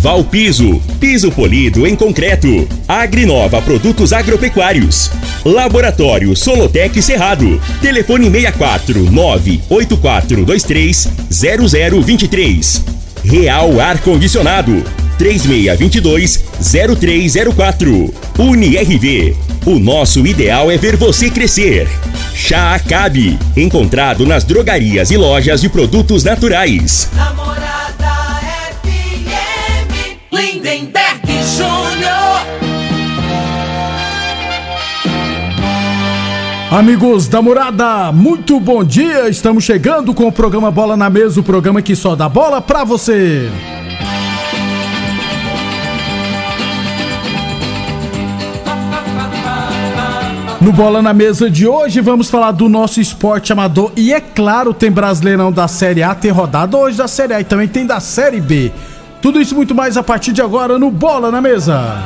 Valpiso, piso polido em concreto. Agrinova Produtos Agropecuários. Laboratório Solotec Cerrado. Telefone 64 98423 0023. Real Ar Condicionado. 3622 0304. UniRV. O nosso ideal é ver você crescer. Chá Acabe. Encontrado nas drogarias e lojas de produtos naturais. Namorada FM, Lindenberg Júnior. Amigos da morada, muito bom dia. Estamos chegando com o programa Bola na Mesa o programa que só dá bola pra você. No Bola na Mesa de hoje, vamos falar do nosso esporte amador. E é claro, tem Brasileirão da Série A, tem rodada hoje da Série A e também tem da Série B. Tudo isso e muito mais a partir de agora no Bola na Mesa.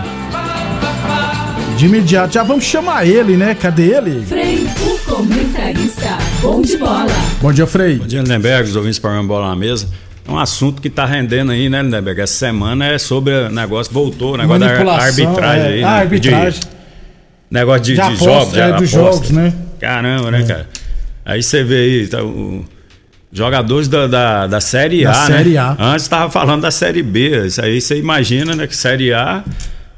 De imediato, já vamos chamar ele, né? Cadê ele? Frei, o comentarista. Bom de bola. Bom dia, Frei. Bom dia, Lindenberg, os ouvintes para bola na mesa. É um assunto que tá rendendo aí, né, Lindenberg? Essa semana é sobre o negócio, voltou o negócio da arbitragem é. aí. Ah, né? arbitragem. De- negócio de, De de aposta, jogos, de é, dos aposta. jogos, né? Caramba, né, cara? Aí você vê aí, tá, o- jogadores da, da, da Série Da A, Série né? A. Antes tava falando da Série B. Isso aí você imagina, né, que Série A,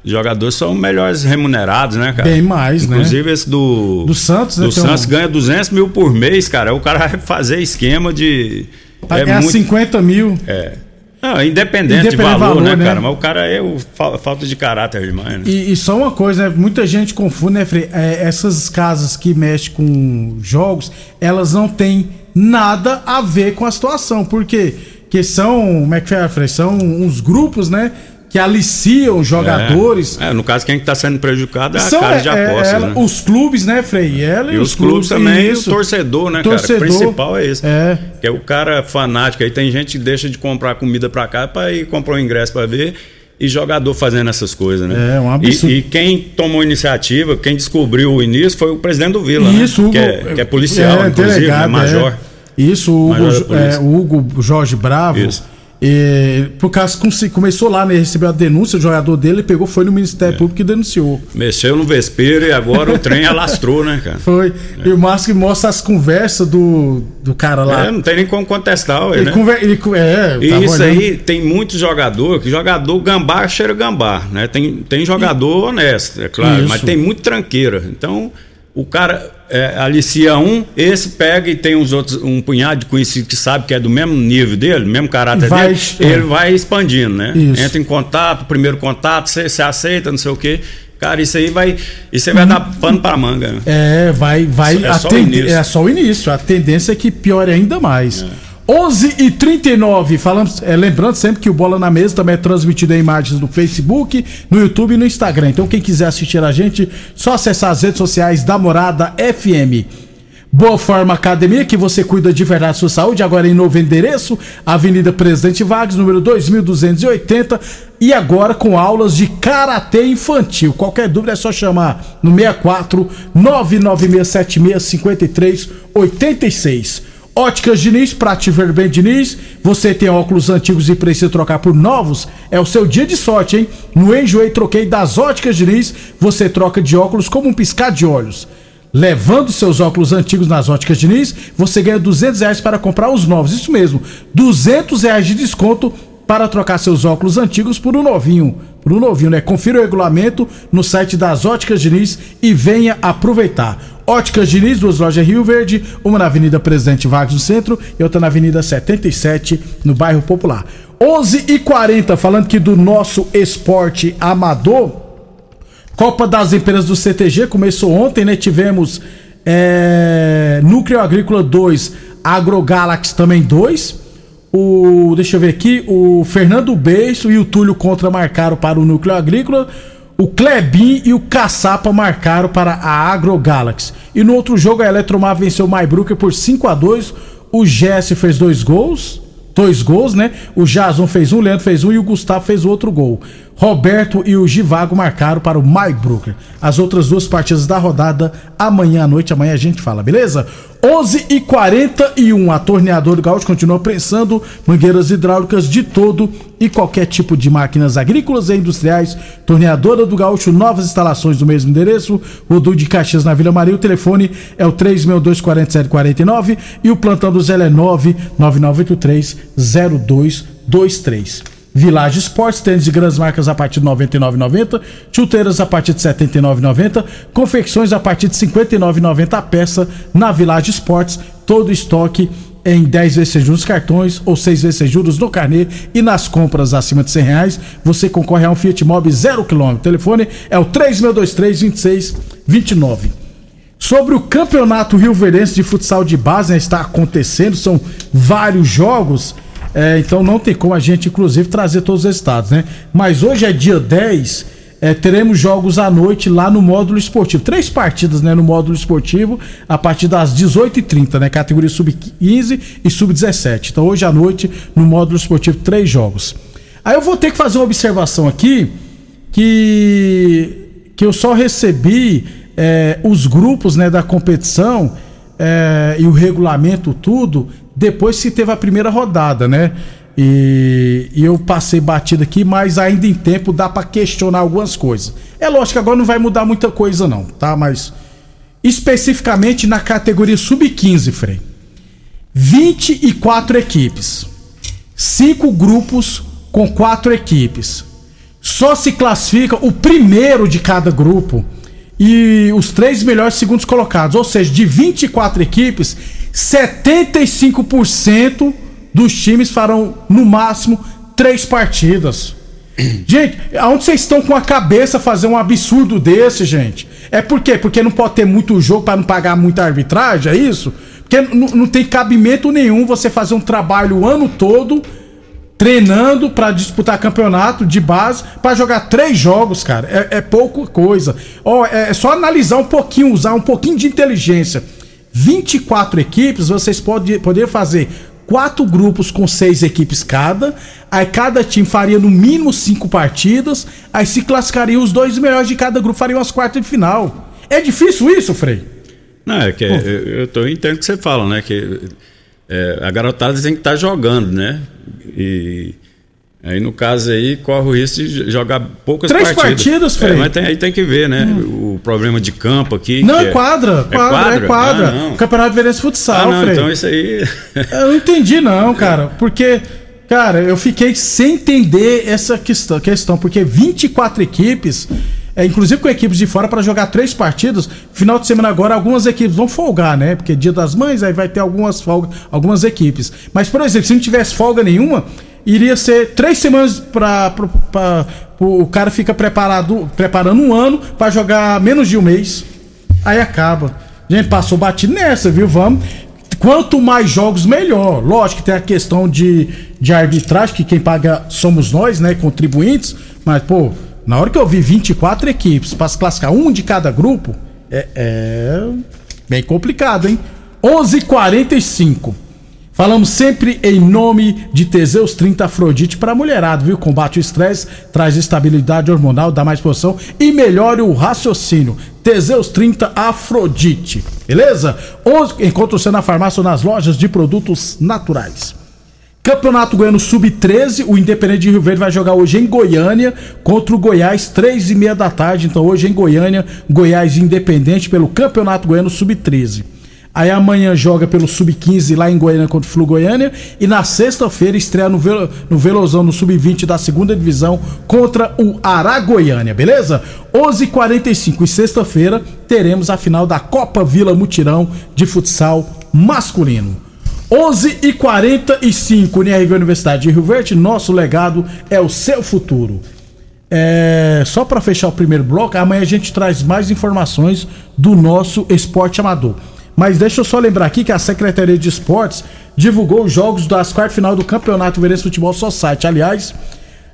jogadores são melhores remunerados, né, cara? Bem mais, né? Inclusive esse do... Do Santos, né, Do Santos um- ganha 200 mil por mês, cara. O cara vai fazer esquema de... Vai ganhar 50 mil. É. Não, independente, Independente de valor, valor, né, né? cara? Mas o cara é o fa- falta de caráter demais, né? E, e só uma coisa, né? Muita gente confunde, né, Frei? É, essas casas que mexem com jogos, elas não têm nada a ver com a situação. Por quê? Porque são, como é que é, Frei? São uns grupos, né? Que aliciam jogadores. É, no caso, quem está sendo prejudicado é a São casa de é, é, apostas, ela- né? os clubes, né, Frei? Ela E os clubes também, isso. o torcedor, né, Torcedor. cara? O principal é esse. É. Que é o cara fanático. Aí tem gente que deixa de comprar comida pra cá pra ir comprar um ingresso pra ver. E jogador fazendo essas coisas, né? É, um absurdo. E, e quem tomou iniciativa, quem descobriu o início foi o presidente do Vila, Isso, né? Que, é, que é policial, é, inclusive, delegado, né? Major. É. Isso, o Hugo, é, o Hugo Jorge Bravo. Isso. E, por causa que começou lá, né? Recebeu a denúncia, o jogador dele pegou, foi no Ministério É. Público e denunciou. Mexeu no vespeiro e agora o trem alastrou, né, cara? Foi. E o Márcio mostra as conversas do, do cara lá. É, não tem nem como contestar, ué, ele né? conver, ele, é, E isso olhando. aí tem muito jogador, que jogador gambá cheira gambá, né? Tem, tem jogador honesto, é claro, Isso. mas tem muito tranqueira. Então, o cara é, alicia um, esse pega e tem uns outros, um punhado de conhecidos que sabe que é do mesmo nível dele, mesmo caráter Vai- dele, é. ele vai expandindo, né? Isso. Entra em contato, primeiro contato, você, você aceita, não sei o quê. Cara, isso aí vai. Isso aí vai dar pano pra manga. né? É, vai. vai É só o tende- início. É só o início. A tendência é que piore ainda mais. 11 e 39 falamos, é, lembrando sempre que o Bola na Mesa também é transmitido em imagens no Facebook, no YouTube e no Instagram. Então, quem quiser assistir a gente, só acessar as redes sociais da Morada FM. Boa Forma Academia, que você cuida de verdade da sua saúde, agora em novo endereço, Avenida Presidente Vargas, número 2280, e agora com aulas de karatê infantil. Qualquer dúvida é só chamar no 64 99676 5386. Óticas Diniz, pra te ver bem, Diniz. Você tem óculos antigos e precisa trocar por novos? É o seu dia de sorte, hein? No Enjoei Troquei das Óticas Diniz, você troca de óculos como um piscar de olhos. Levando seus óculos antigos nas óticas Diniz, você ganha 200 reais para comprar os novos. Isso mesmo, 200 reais de desconto para trocar seus óculos antigos por um novinho. Por um novinho, né? Confira o regulamento no site das Óticas Diniz e venha aproveitar. Óticas Diniz, duas lojas Rio Verde, uma na Avenida Presidente Vargas no centro e outra na Avenida 77 no bairro Popular. 11 e 40 falando aqui do nosso esporte amador. Copa das Empresas do CTG começou ontem, né? Tivemos é, Núcleo Agrícola 2, AgroGalaxy também 2. O, deixa eu ver aqui, o Fernando Beiço e o Túlio Contra marcaram para o Núcleo Agrícola. O Klebin e o Caçapa marcaram para a Agro Galaxy. E no outro jogo, a Eletromar venceu o Maybrucker por 5 a 2 O Jesse fez dois gols. Dois gols, né? O Jason fez um, o Leandro fez um e o Gustavo fez outro gol. Roberto e o Givago marcaram para o Maybrucker. As outras duas partidas da rodada amanhã à noite. Amanhã a gente fala, beleza? 11 e 41 A torneadora do Gaúcho continua prensando mangueiras hidráulicas de todo e qualquer tipo de máquinas agrícolas e industriais. Torneadora do Gaúcho, novas instalações do mesmo endereço. Rodu de Caxias na Vila Maria. O telefone é o 3624749 e o plantão do Zé é 999830223. Village Sports, tênis de grandes marcas a partir de R$ 99,90, chuteiras a partir de R$ 79,90, confecções a partir de R$ 59,90 a peça na Village Sports, todo estoque em 10 vezes sem juros cartões ou 6 vezes sem juros no carnê e nas compras acima de 100 reais você concorre a um Fiat Mobi 0 km. O telefone é o 3623-2629. Sobre o Campeonato Rio Verense de Futsal de Base, né, está acontecendo, são vários jogos. É, então não tem como a gente, inclusive, trazer todos os estados, né? Mas hoje é dia 10, é, teremos jogos à noite lá no módulo esportivo. Três partidas né, no módulo esportivo, a partir das 18h30, né? Categoria sub-15 e sub-17. Então hoje à noite, no módulo esportivo, três jogos. Aí eu vou ter que fazer uma observação aqui que, que eu só recebi é, os grupos né, da competição é, e o regulamento, tudo, depois que teve a primeira rodada, né? E, e, eu passei batido aqui, mas ainda em tempo dá para questionar algumas coisas. É lógico que agora não vai mudar muita coisa, não, tá? Mas especificamente na categoria sub-15, Frei. 24 equipes. Cinco grupos com quatro equipes. Só se classifica o primeiro de cada grupo e os três melhores segundos colocados. Ou seja, de 24 equipes, 75% dos times farão no máximo três partidas. Gente, aonde vocês estão com a cabeça fazer um absurdo desse, gente? É por quê? Porque não pode ter muito jogo para não pagar muita arbitragem, é isso? Porque não tem cabimento nenhum você fazer um trabalho o ano todo treinando para disputar campeonato de base para jogar três jogos, cara. É, é pouca coisa. Ó, é, é só analisar um pouquinho, usar um pouquinho de inteligência. 24 equipes, vocês podem poder fazer quatro grupos com seis equipes cada. Aí cada time faria no mínimo cinco partidas. Aí se classificariam os dois melhores de cada grupo, fariam as quartas de final. É difícil isso, Frei? Não, é que eu, eu tô entendendo o que você fala, né? Que é, a garotada tem que estar tá jogando, né? E Aí no caso aí corre o risco de jogar poucas Três partidas. partidas, Frei. É, mas tem, aí tem que ver, né? Hum. O problema de campo aqui. Não, é quadra, quadra, é quadra. É quadra. Ah, Campeonato Verense Futsal, ah, não, Frei. Então isso aí. Eu não entendi, não, cara. Porque, cara, eu fiquei sem entender essa questão, questão porque 24 equipes. É, inclusive com equipes de fora para jogar três partidas. Final de semana agora, algumas equipes vão folgar, né? Porque dia das mães, aí vai ter algumas folgas, algumas equipes. Mas, por exemplo, se não tivesse folga nenhuma, iria ser três semanas para o cara fica preparado, preparando um ano para jogar menos de um mês. Aí acaba. Gente, passou batido nessa, viu? Vamos. Quanto mais jogos, melhor. Lógico que tem a questão de, de arbitragem, que quem paga somos nós, né? Contribuintes. Mas, pô, na hora que eu vi 24 equipes para se classificar um de cada grupo, é, é bem complicado, hein? 11:45 Falamos sempre em nome de Teseus 30 Afrodite para mulherada, viu? Combate o estresse, traz estabilidade hormonal, dá mais posição e melhora o raciocínio. Teseus 30 Afrodite, beleza? Encontra você na farmácia ou nas lojas de produtos naturais. Campeonato Goiano Sub-13, o Independente de Rio Verde vai jogar hoje em Goiânia contra o Goiás, três e meia da tarde. Então hoje em Goiânia, Goiás Independente pelo Campeonato Goiano Sub-13. Aí amanhã joga pelo Sub-15 lá em Goiânia contra o Flu Goiânia. E na sexta-feira estreia no, Velo, no Velozão no Sub-20 da segunda divisão contra o Aragoiânia, beleza? 11:45 h 45 e sexta-feira teremos a final da Copa Vila Mutirão de futsal masculino. 11:45 h 45 UNIRV Universidade de Rio Verde, nosso legado é o seu futuro. É, só para fechar o primeiro bloco, amanhã a gente traz mais informações do nosso esporte amador. Mas deixa eu só lembrar aqui que a Secretaria de Esportes divulgou os jogos das quartas final do Campeonato Verense Futebol Society. Aliás,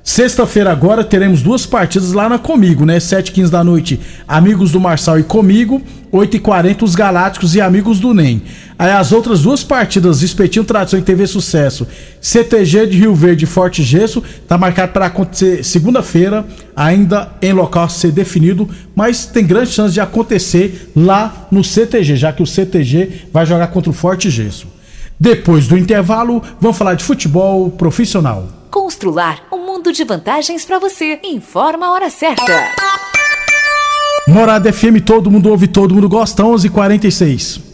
Sexta-feira agora teremos duas partidas lá na Comigo, né? 7h15 da noite, Amigos do Marçal e Comigo. 8h40, os Galácticos e Amigos do NEM. Aí as outras duas partidas, Espetinho Tradição e TV Sucesso, CTG de Rio Verde e Forte Gesso, tá marcado para acontecer segunda-feira, ainda em local a ser definido, mas tem grande chance de acontecer lá no CTG, já que o CTG vai jogar contra o Forte Gesso. Depois do intervalo, vamos falar de futebol profissional. Constrular um mundo de vantagens para você. Informa a hora certa. Morada FM, todo mundo ouve, todo mundo gosta, 11:46.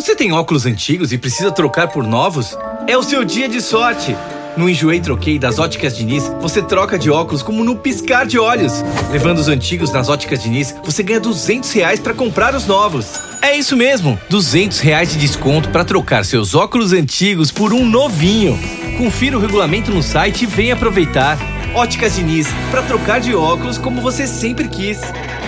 Você tem óculos antigos e precisa trocar por novos? É o seu dia de sorte! No Enjoei Troquei das Óticas Diniz, você troca de óculos como no piscar de olhos. Levando os antigos nas Óticas Diniz, você ganha 200 reais para comprar os novos. É isso mesmo, 200 reais de desconto para trocar seus óculos antigos por um novinho. Confira o regulamento no site e venha aproveitar. Óticas Diniz, para trocar de óculos como você sempre quis.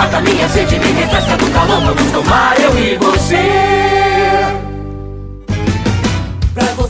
Mata minha sede, me refresca do calor. Vamos tomar eu e você. Pra você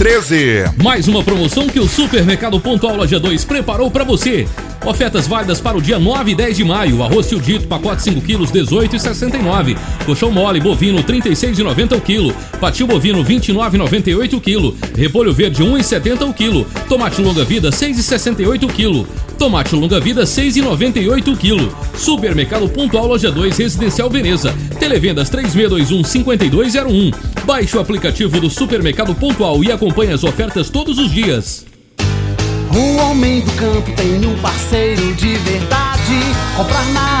Mais uma promoção que o Supermercado Pontual Loja 2 preparou para você. Ofertas válidas para o dia 9 e 10 de maio. Arroz tio dito, pacote 5 quilos, 18,69. Colchão mole bovino, 36,90 o quilo. Patinho bovino, 29,98 o quilo. Repolho verde, 1,70 o quilo. Tomate longa vida, 6,68 o quilo. Tomate longa vida, 6,98 o quilo. Supermercado Pontual Loja 2 Residencial Veneza. Televendas 3621-5201. Baixe o aplicativo do Supermercado Pontual e acompanhe as ofertas todos os dias. O homem do campo tem um parceiro de verdade. Comprar na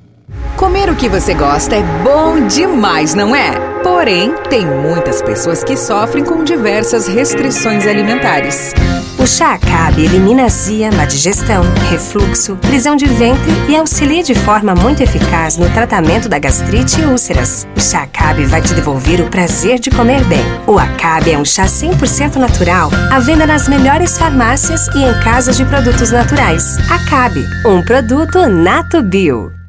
Comer o que você gosta é bom demais, não é? Porém, tem muitas pessoas que sofrem com diversas restrições alimentares. O chá Acabe elimina azia, má digestão, refluxo, prisão de ventre e auxilia de forma muito eficaz no tratamento da gastrite e úlceras. O chá Acabe vai te devolver o prazer de comer bem. O Acabe é um chá 100% natural, à venda nas melhores farmácias e em casas de produtos naturais. Acabe, um produto Nato Bio.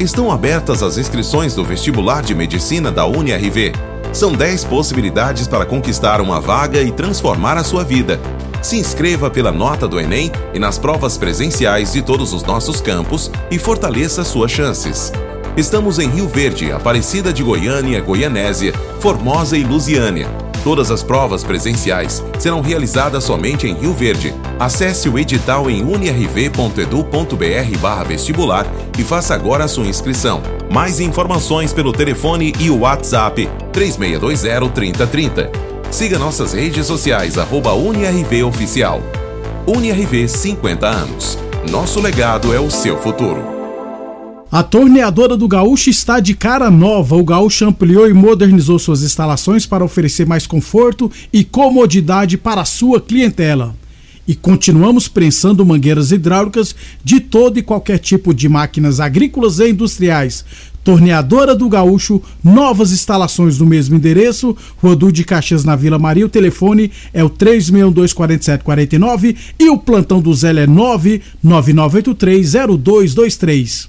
Estão abertas as inscrições do vestibular de medicina da UniRV. São 10 possibilidades para conquistar uma vaga e transformar a sua vida. Se inscreva pela nota do Enem e nas provas presenciais de todos os nossos campos e fortaleça suas chances. Estamos em Rio Verde, Aparecida de Goiânia, Goianésia, Formosa e Lusiânia. Todas as provas presenciais serão realizadas somente em Rio Verde. Acesse o edital em unirv.edu.br vestibular e faça agora a sua inscrição. Mais informações pelo telefone e o WhatsApp 3620-3030. Siga nossas redes sociais, arroba UniRV Oficial. UniRV 50 anos. Nosso legado é o seu futuro. A torneadora do Gaúcho está de cara nova. O Gaúcho ampliou e modernizou suas instalações para oferecer mais conforto e comodidade para a sua clientela. E continuamos prensando mangueiras hidráulicas de todo e qualquer tipo de máquinas agrícolas e industriais. Torneadora do Gaúcho, novas instalações no mesmo endereço, Rodu de Caxias na Vila Maria. O telefone é o 3624749 e o plantão do Zé é 999830223.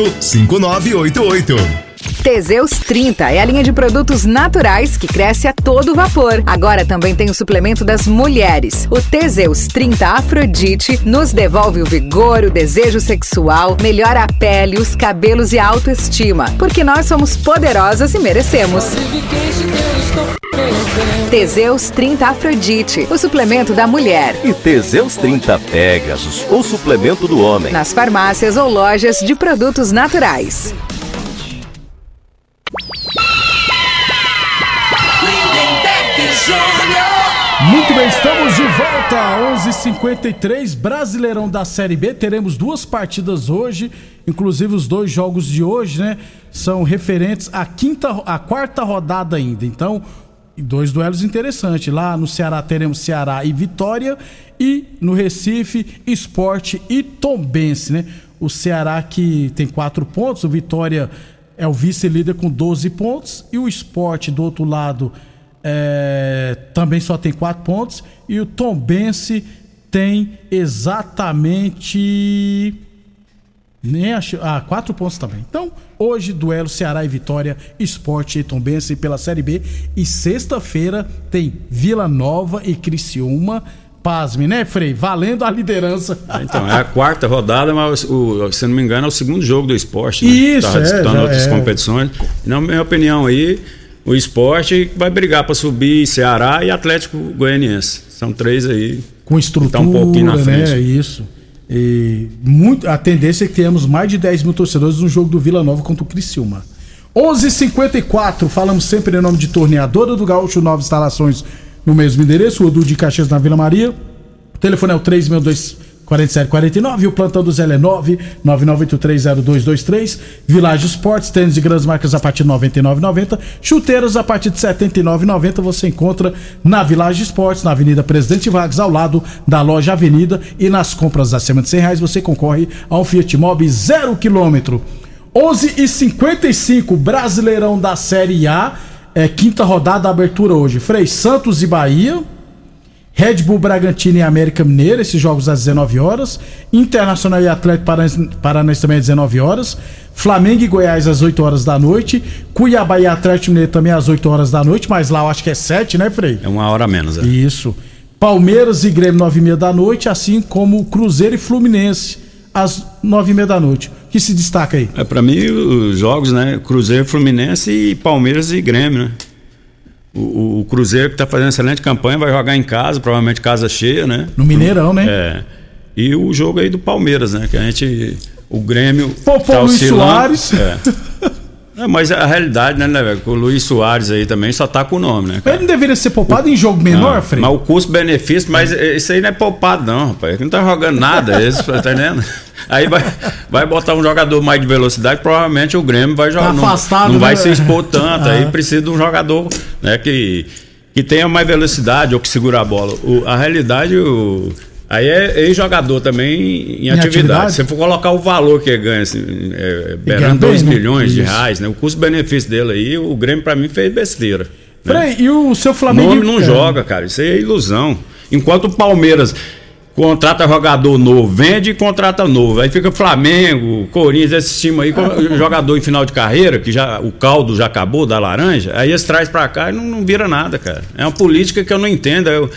5988. Teseus 30 é a linha de produtos naturais que cresce a todo vapor. Agora também tem o suplemento das mulheres. O Teseus 30 Afrodite nos devolve o vigor, o desejo sexual, melhora a pele, os cabelos e a autoestima. Porque nós somos poderosas e merecemos. Teseus 30 Afrodite, o suplemento da mulher. E Teseus 30 Pegasus, o suplemento do homem. Nas farmácias ou lojas de produtos naturais. Muito bem, estamos de volta. 11:53 Brasileirão da Série B. Teremos duas partidas hoje, inclusive os dois jogos de hoje, né? São referentes à quinta, à quarta rodada ainda. Então, dois duelos interessantes. Lá no Ceará teremos Ceará e Vitória e no Recife Esporte e Tombense, né? O Ceará que tem quatro pontos, o Vitória é o vice-líder com 12 pontos e o Esporte do outro lado é, também só tem quatro pontos e o Tombense tem exatamente nem acho, ah, quatro pontos também. Então, hoje, duelo Ceará e Vitória, Esporte e Tombense pela Série B. E sexta-feira tem Vila Nova e Criciúma. Pasme, né, Frei? Valendo a liderança. Então, é a quarta rodada, mas o, se não me engano, é o segundo jogo do esporte. Né? Isso, tá é, disputando já outras é. competições. Na minha opinião aí, o esporte vai brigar para subir Ceará e Atlético Goianiense. São três aí. com estrutura, Tá um pouquinho na frente. né? Isso. E muito, a tendência é que tenhamos mais de 10 mil torcedores no jogo do Vila Nova contra o Criciúma. 11:54 falamos sempre em nome de Torneadora do Gaúcho, novas instalações no mesmo endereço, o de Caxias na Vila Maria. O telefone é o 362 4749 e o plantão do Zé é 9 99830223. Village Esportes, tênis de grandes marcas a partir de 99,90. Chuteiras a partir de 79,90 você encontra na Village Esportes, na Avenida Presidente Vargas, ao lado da loja Avenida. E nas compras acima de 100 reais você concorre a um Fiat Mobi 0 km. 11 e 55 Brasileirão da Série A. É, quinta rodada, abertura hoje. Frei Santos e Bahia. Red Bull Bragantino e América Mineira, esses jogos às 19 horas. Internacional e Atlético Paranense também às 19 horas. Flamengo e Goiás às 8 horas da noite. Cuiabá e Atlético Mineiro também às 8 horas da noite, mas lá eu acho que é 7, né, Frei? É uma hora a menos. É. Isso. Palmeiras e Grêmio 9 e meia da noite, assim como Cruzeiro e Fluminense às 9 e meia da noite. que se destaca aí? É, pra mim, os jogos, né? Cruzeiro, Fluminense e Palmeiras e Grêmio, né? O, o- Cruzeiro que tá fazendo excelente campanha vai jogar em casa, provavelmente casa cheia, né? No Mineirão, né? É. E o jogo aí do Palmeiras, né? Que a gente. O Grêmio. Poupou Luiz oscilando. Soares. É. É, mas a realidade, né, né, velho? O Luiz Soares aí também só tá com o nome, né? Ele não deveria ser poupado em jogo menor, Ah, Frei? Mas o custo-benefício, mas isso aí não é poupado, não, rapaz. Ele não tá jogando nada, esse, tá entendendo? Aí vai, vai botar um jogador mais de velocidade, provavelmente o Grêmio vai jogar. Tá não- afastado, não, vai né? se expor tanto. Ah. Aí precisa de um jogador né, que, que tenha mais velocidade ou que segura a bola. O- a realidade, o, aí é ex-jogador também em, Em atividade. atividade? Se for colocar o valor que ele ganha, assim, é, beirando bem, 2 né? milhões de reais, né? O custo-benefício dele aí, o Grêmio pra mim fez besteira. né? Frei, e o seu Flamengo. Nome não É. joga, cara. Isso aí é ilusão. Enquanto o Palmeiras contrata jogador novo, vende e contrata novo. Aí fica Flamengo, Corinthians, esse time aí, com jogador em final de carreira, que já o caldo já acabou da laranja, aí eles traz pra cá e não, não vira nada, cara. É uma política que eu não entendo. Eu,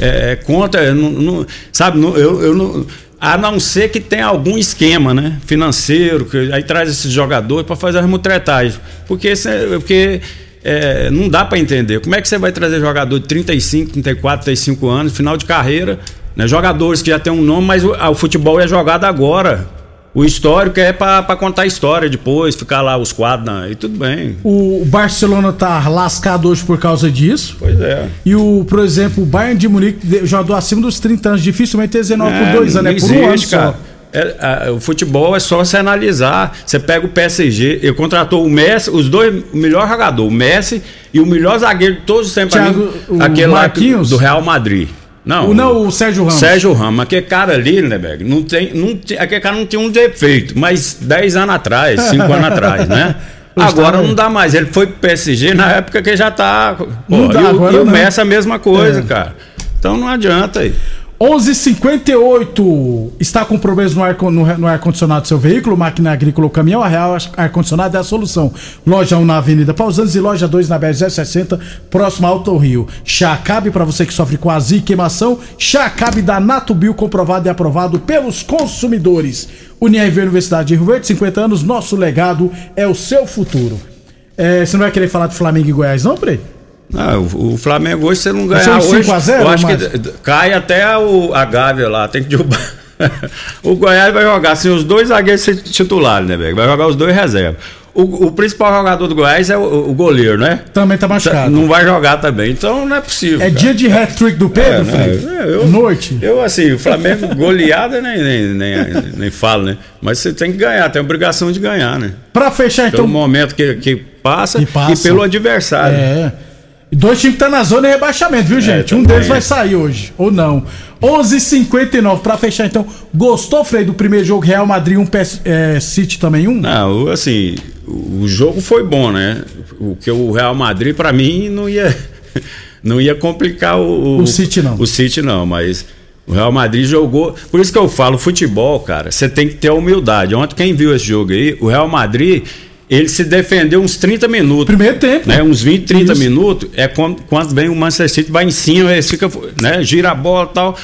é, é contra, não, não- sabe, não- eu, eu não. A não ser que tenha algum esquema, né? Financeiro, que aí traz esses jogadores para fazer a remutretagem. Porque, porque é, não dá para entender. Como é que você vai trazer jogador de 35, 34, 35 anos, final de carreira, né? jogadores que já têm um nome, mas o, o futebol é jogado agora. O histórico é para contar a história depois, ficar lá os quadros, na- e tudo bem. O Barcelona tá lascado hoje por causa disso. Pois é. E o, por exemplo, o Bayern de Munique jogador acima dos 30 anos, dificilmente tem 19 por dois anos, é por um ano só. É, a- o futebol é só você analisar. Você pega o PSG, ele contratou o Messi, os dois, o melhor jogador, o Messi e o melhor zagueiro de todos os tempos, Thiago, mim, o aquele lá do Real Madrid. Não, O, não, o Sérgio Ramos. Sérgio Ramos, aquele cara ali, né, Beg? Não tem, não tem, aquele cara não tinha um defeito, mas 10 anos atrás, 5 anos atrás, né? Agora não dá mais. Ele foi pro PSG na época que já tá. Pô, Não dá, e o, agora e o. Messi a mesma coisa, É. cara. Então não adianta aí. 11:58 está com problemas no ar no, no ar condicionado do seu veículo, máquina agrícola ou caminhão, a Real ar condicionado é a solução. Loja 1 na Avenida Pausantes e loja 2 na BR 060, próximo ao Alto Rio. Chacabe para você que sofre com azia e queimação, Chacabe da Natubio comprovado e aprovado pelos consumidores. Unirv Universidade de Rio Verde, 50 anos, nosso legado é o seu futuro. É, você não vai querer falar de Flamengo e Goiás não, Frei? Ah, o, Flamengo hoje, se não ganhar hoje, 5 a 0, eu acho que cai até o, a Gávea lá, tem que derrubar. o Goiás vai jogar assim, os dois zagueiros titulares, né, velho? Vai jogar os dois reservas. O, o principal jogador do Goiás é o, o goleiro, né? Também tá machucado. Não vai jogar também, então não é possível. É cara. dia de hat-trick do Pedro, É, né? É, eu- Noite. Eu, assim, o Flamengo goleada nem, nem, nem, nem falo, né? Mas você tem que ganhar, tem obrigação de ganhar, né? Pra fechar, Pelo então. momento que, que passa, Que passa. e pelo adversário. É. Dois times que tá na zona de rebaixamento, viu, gente? um também deles é. vai sair hoje, ou não. 11:59 pra fechar, então. Gostou, Frei, do primeiro jogo Real Madrid 1 PS, é, City também 1? Não, assim, o o jogo foi bom, né? O que o Real Madrid, pra mim, não ia, não ia complicar o, O City, não. O City não, mas o Real Madrid jogou. Por isso que eu falo, futebol, cara, você tem que ter humildade. Ontem, quem viu esse jogo aí, o Real Madrid. Ele se defendeu uns 30 minutos. Primeiro tempo. Né? Uns 20, 30 Isso. minutos. É quando, quando vem o Manchester City, vai em cima, ele fica, né? gira a bola e tal.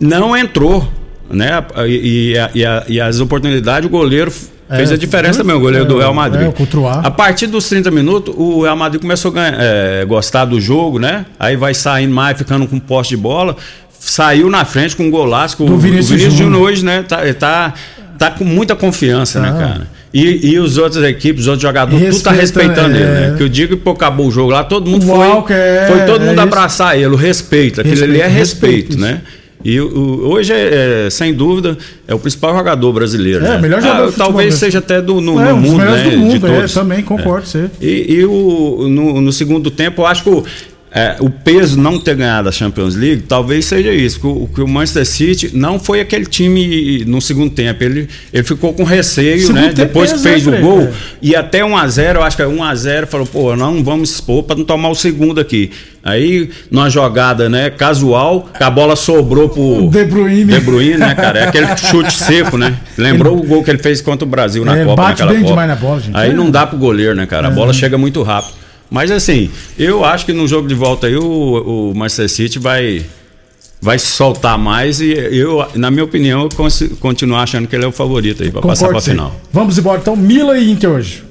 Não entrou. Né? E, e a- e a- as oportunidades, o goleiro fez É, a diferença também, o goleiro do é, Real Madrid. é, contra o Ar. A partir dos 30 minutos, o Real Madrid começou a ganhar, é, gostar do jogo, né? Aí vai saindo mais, ficando com posse de bola. Saiu na frente com um golaço. Do o Vinícius o Vinícius Júnior. Hoje, né? Tá, tá, tá com muita confiança, né, Ah. cara? E, e os outros equipes, os outros jogadores, tudo tá Respeita, respeitando é. ele, né? Que eu digo que pô, acabou o jogo lá, todo mundo foi. É, foi todo mundo é abraçar ele, o respeito. Aquilo ali é Respeito, respeito, né? E o- hoje, é, é, sem dúvida, é o principal jogador brasileiro. É, né? melhor jogador Ah, Talvez seja até do, no, É, no mundo, né? do mundo, de é, todos. também concordo, você. E, e o, no, no segundo tempo, eu acho que o, é, o peso não ter ganhado a Champions League talvez seja isso. Que o, que o Manchester City não foi aquele time no segundo tempo. Ele, ele ficou com receio, Segundo né? Depois que fez né, o gol. É. E até 1x0, eu acho que é 1x0, falou, pô, não vamos expor para não tomar o segundo aqui. Aí, numa jogada, né, casual, que a bola sobrou pro De Bruyne. De Bruyne, né, cara? É aquele chute seco, né? Lembrou o gol que ele fez contra o Brasil na É, Copa, bate naquela bem Copa. demais na bola, gente. Aí É. não dá pro goleiro, né, cara? A É. bola chega muito rápido. Mas assim, eu acho que no jogo de volta aí o, o Manchester City vai vai soltar mais e eu, na minha opinião, eu continuo achando que ele é o favorito aí pra passar com você. final. Vamos embora então, Mila e Inter hoje.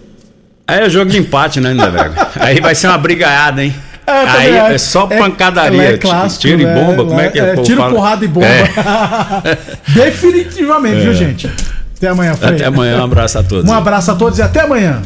Aí é jogo de empate, né, Lindeberg? aí vai ser uma brigaiada, hein? É, aí acho. é só É- pancadaria. é t- clássico, tiro e né? bomba, como é que É, povo tiro, fala? porrada e bomba. É. Definitivamente, É. viu, gente? Até amanhã, Frei. Até amanhã, um abraço a todos. Um abraço a todos e até amanhã.